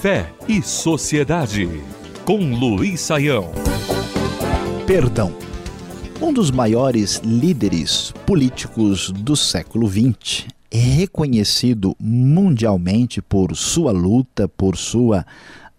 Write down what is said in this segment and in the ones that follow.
Fé e Sociedade, com Luiz Saião. Perdão. Um dos maiores líderes políticos do século XX é reconhecido mundialmente por sua luta, por sua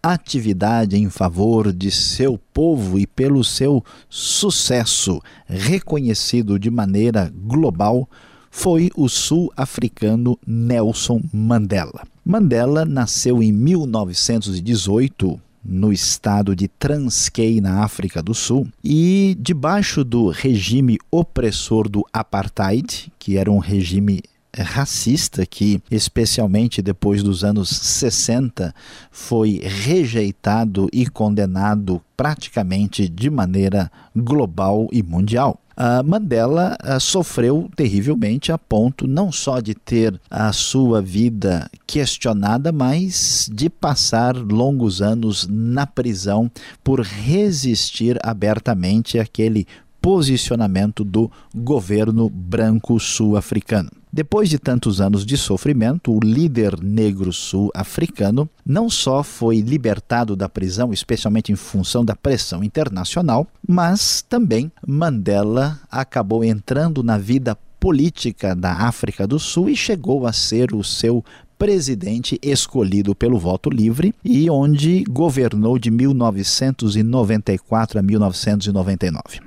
atividade em favor de seu povo e pelo seu sucesso, reconhecido de maneira global, foi o sul-africano Nelson Mandela. Mandela nasceu em 1918 no estado de Transkei, na África do Sul, e debaixo do regime opressor do apartheid, que era um regime racista que, especialmente depois dos anos 60, foi rejeitado e condenado praticamente de maneira global e mundial. Uh, Mandela uh, sofreu terrivelmente a ponto não só de ter a sua vida questionada, mas de passar longos anos na prisão por resistir abertamente àquele posicionamento do governo branco sul-africano. Depois de tantos anos de sofrimento, o líder negro sul-africano não só foi libertado da prisão, especialmente em função da pressão internacional, mas também Mandela acabou entrando na vida política da África do Sul e chegou a ser o seu presidente escolhido pelo voto livre e onde governou de 1994 a 1999.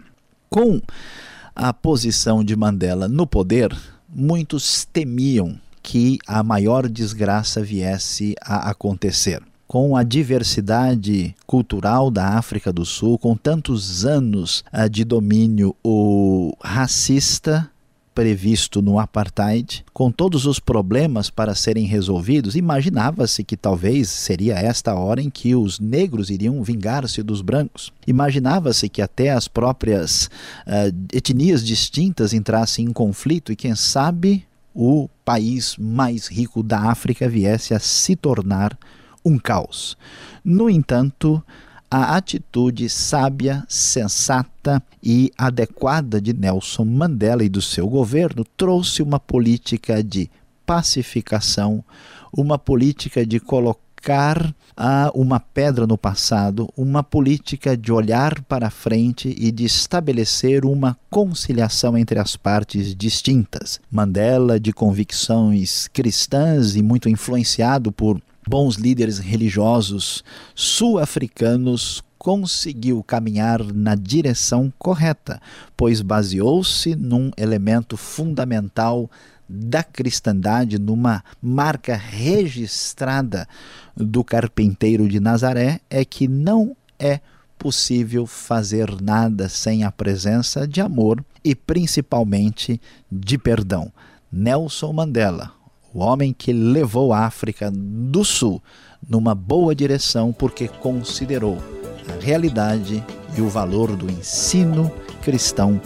Com a posição de Mandela no poder, muitos temiam que a maior desgraça viesse a acontecer. Com a diversidade cultural da África do Sul, com tantos anos ah, de domínio o racista, previsto no apartheid, com todos os problemas para serem resolvidos, imaginava-se que talvez seria esta hora em que os negros iriam vingar-se dos brancos. Imaginava-se que até as próprias uh, etnias distintas entrassem em conflito e, quem sabe, o país mais rico da África viesse a se tornar um caos. No entanto, a atitude sábia, sensata e adequada de Nelson Mandela e do seu governo trouxe uma política de pacificação, uma política de colocar ah, uma pedra no passado, uma política de olhar para frente e de estabelecer uma conciliação entre as partes distintas. Mandela, de convicções cristãs e muito influenciado por bons líderes religiosos sul-africanos conseguiu caminhar na direção correta, pois baseou-se num elemento fundamental da cristandade, numa marca registrada do carpinteiro de Nazaré, é que não é possível fazer nada sem a presença de amor e principalmente de perdão. Nelson Mandela, o homem que levou a África do Sul numa boa direção porque considerou a realidade e o valor do ensino cristão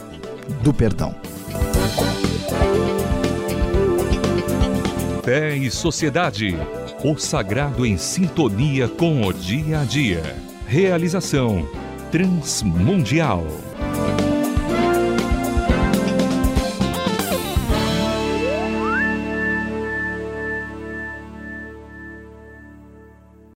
do perdão. Fé e Sociedade. O sagrado em sintonia com o dia a dia. Realização Transmundial.